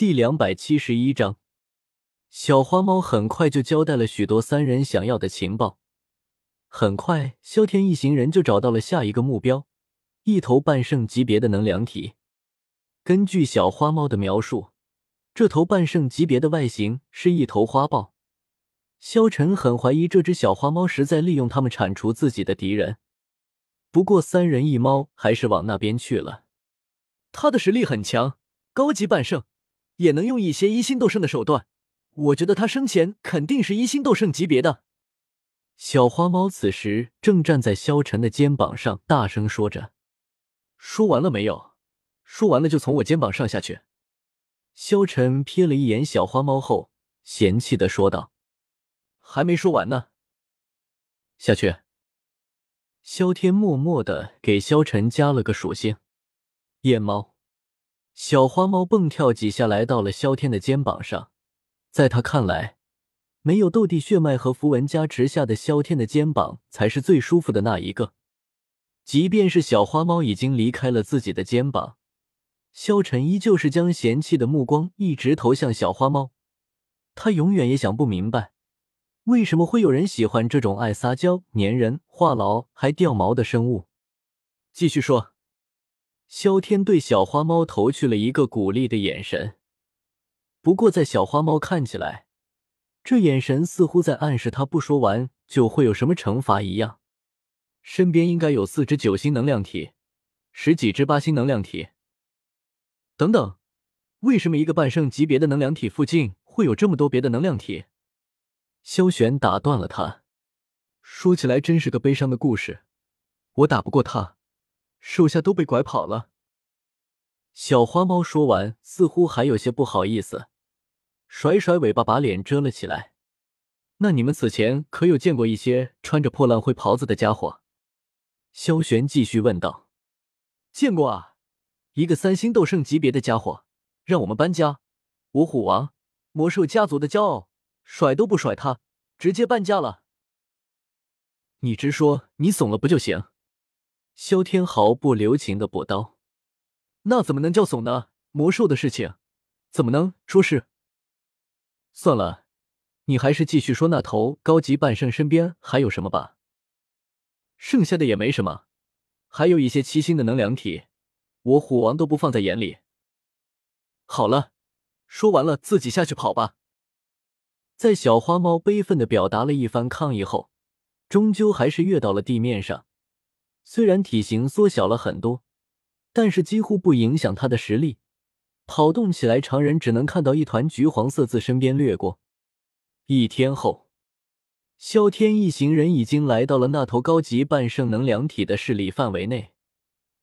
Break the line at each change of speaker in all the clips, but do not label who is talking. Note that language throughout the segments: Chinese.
第两百七十一章，小花猫很快就交代了许多三人想要的情报。很快，萧天一行人就找到了下一个目标——一头半圣级别的能量体。根据小花猫的描述，这头半圣级别的外形是一头花豹。萧晨很怀疑这只小花猫是在利用它们铲除自己的敌人。不过，三人一猫还是往那边去了。他的实力很强，高级半圣。也能用一些一星斗圣的手段，我觉得他生前肯定是一星斗圣级别的。小花猫此时正站在萧晨的肩膀上，大声说着：“说完了没有？说完了就从我肩膀上下去。”萧晨瞥了一眼小花猫后，嫌弃的说道：“还没说完呢，下去。”萧天默默的给萧晨加了个属性：夜猫。小花猫蹦跳几下来到了萧天的肩膀上，在他看来，没有斗帝血脉和符文加持下的萧天的肩膀才是最舒服的那一个。即便是小花猫已经离开了自己的肩膀，萧晨依旧是将嫌弃的目光一直投向小花猫。他永远也想不明白，为什么会有人喜欢这种爱撒娇、粘人、话痨还掉毛的生物。继续说。萧天对小花猫投去了一个鼓励的眼神，不过在小花猫看起来，这眼神似乎在暗示他不说完就会有什么惩罚一样。身边应该有四只九星能量体，十几只八星能量体，等等。为什么一个半圣级别的能量体附近会有这么多别的能量体？萧玄打断了他，说起来真是个悲伤的故事，我打不过他。手下都被拐跑了。小花猫说完，似乎还有些不好意思，甩甩尾巴，把脸遮了起来。那你们此前可有见过一些穿着破烂灰袍子的家伙？萧玄继续问道。见过啊，一个三星斗圣级别的家伙，让我们搬家。我虎王，魔兽家族的骄傲，甩都不甩他，直接搬家了。你直说，你怂了不就行？萧天毫不留情的补刀：“那怎么能叫怂呢？魔兽的事情，怎么能说是？算了，你还是继续说那头高级半圣身边还有什么吧。剩下的也没什么，还有一些七星的能量体，我虎王都不放在眼里。好了，说完了，自己下去跑吧。”在小花猫悲愤的表达了一番抗议后，终究还是跃到了地面上。虽然体型缩小了很多，但是几乎不影响他的实力。跑动起来，常人只能看到一团橘黄色自身边掠过。一天后，萧天一行人已经来到了那头高级半圣能量体的势力范围内，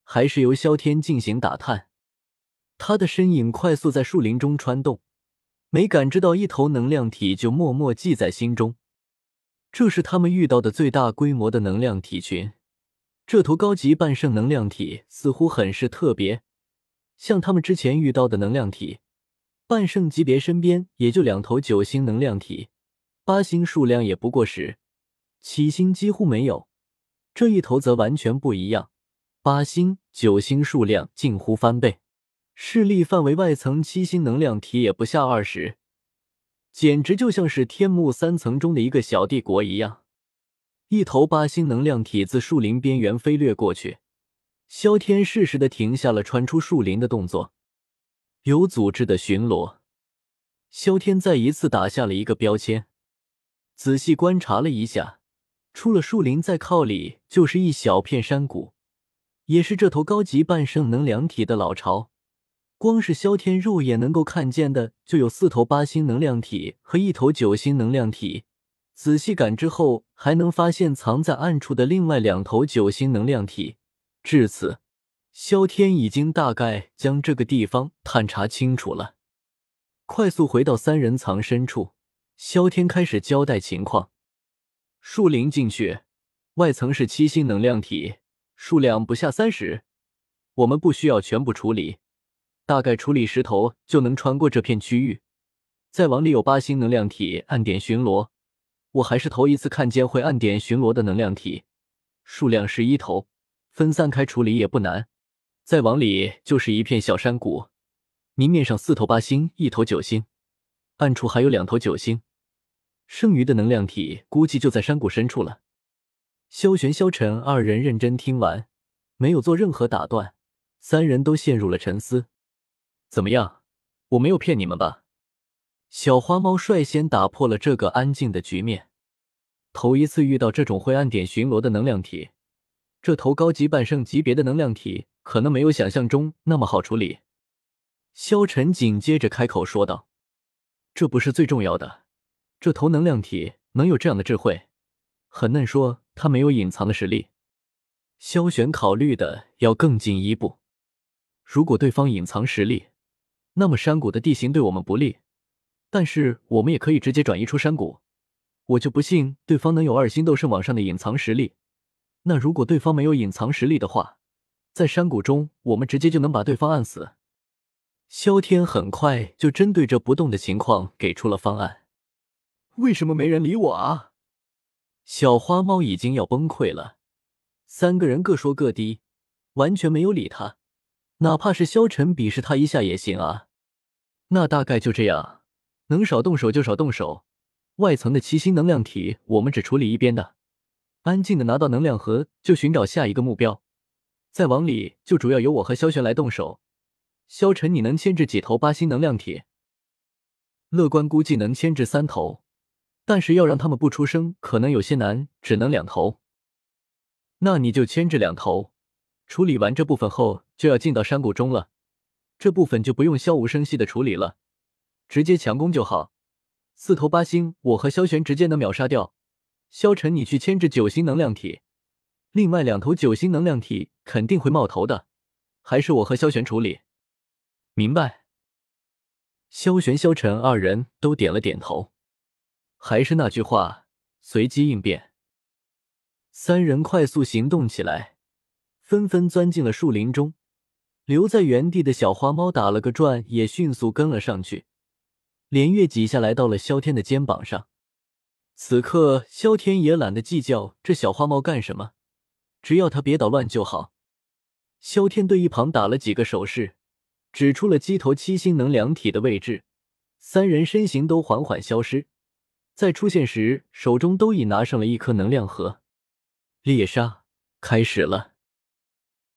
还是由萧天进行打探。他的身影快速在树林中穿动，没感知到一头能量体，就默默记在心中。这是他们遇到的最大规模的能量体群。这头高级半圣能量体似乎很是特别，像他们之前遇到的能量体，半圣级别身边也就两头九星能量体，八星数量也不过十，七星几乎没有。这一头则完全不一样，八星、九星数量近乎翻倍，势力范围外层七星能量体也不下二十，简直就像是天幕三层中的一个小帝国一样。一头八星能量体自树林边缘飞掠过去，萧天适时的停下了穿出树林的动作，有组织的巡逻。萧天再一次打下了一个标签，仔细观察了一下，出了树林再靠里就是一小片山谷，也是这头高级半圣能量体的老巢。光是萧天肉眼能够看见的，就有四头八星能量体和一头九星能量体。仔细感知后，还能发现藏在暗处的另外两头九星能量体。至此，萧天已经大概将这个地方探查清楚了。快速回到三人藏身处，萧天开始交代情况：树林进去，外层是七星能量体，数量不下三十。我们不需要全部处理，大概处理十头就能穿过这片区域。再往里有八星能量体，暗点巡逻。我还是头一次看见会暗点巡逻的能量体，数量十一头，分散开处理也不难。再往里就是一片小山谷，明面上四头八星，一头九星，暗处还有两头九星，剩余的能量体估计就在山谷深处了。萧玄、萧晨二人认真听完，没有做任何打断，三人都陷入了沉思。怎么样？我没有骗你们吧？小花猫率先打破了这个安静的局面。头一次遇到这种灰暗点巡逻的能量体，这头高级半圣级别的能量体可能没有想象中那么好处理。萧晨紧接着开口说道：“这不是最重要的，这头能量体能有这样的智慧，很难说他没有隐藏的实力。”萧玄考虑的要更进一步，如果对方隐藏实力，那么山谷的地形对我们不利，但是我们也可以直接转移出山谷。我就不信对方能有二星斗圣网上的隐藏实力。那如果对方没有隐藏实力的话，在山谷中我们直接就能把对方按死。萧天很快就针对这不动的情况给出了方案。为什么没人理我啊？小花猫已经要崩溃了。三个人各说各的，完全没有理他。哪怕是萧晨鄙视他一下也行啊。那大概就这样，能少动手就少动手。外层的七星能量体我们只处理一边的，安静的拿到能量盒就寻找下一个目标。再往里就主要由我和萧玄来动手。萧晨，你能牵制几头八星能量体？乐观估计能牵制三头，但是要让他们不出声，可能有些难，只能两头。那你就牵制两头，处理完这部分后，就要进到山谷中了。这部分就不用悄无声息的处理了，直接强攻就好。四头八星，我和萧玄直接能秒杀掉。萧晨，你去牵制九星能量体，另外两头九星能量体肯定会冒头的，还是我和萧玄处理。明白。萧玄、萧晨二人都点了点头。还是那句话，随机应变。三人快速行动起来，纷纷钻进了树林中。留在原地的小花猫打了个转，也迅速跟了上去。连月几下来到了萧天的肩膀上。此刻，萧天也懒得计较这小花猫干什么，只要它别捣乱就好。萧天对一旁打了几个手势。指出了鸡头七星能量体的位置，三人身形都缓缓消失，在出现时手中都已拿上了一颗能量核。猎杀开始了。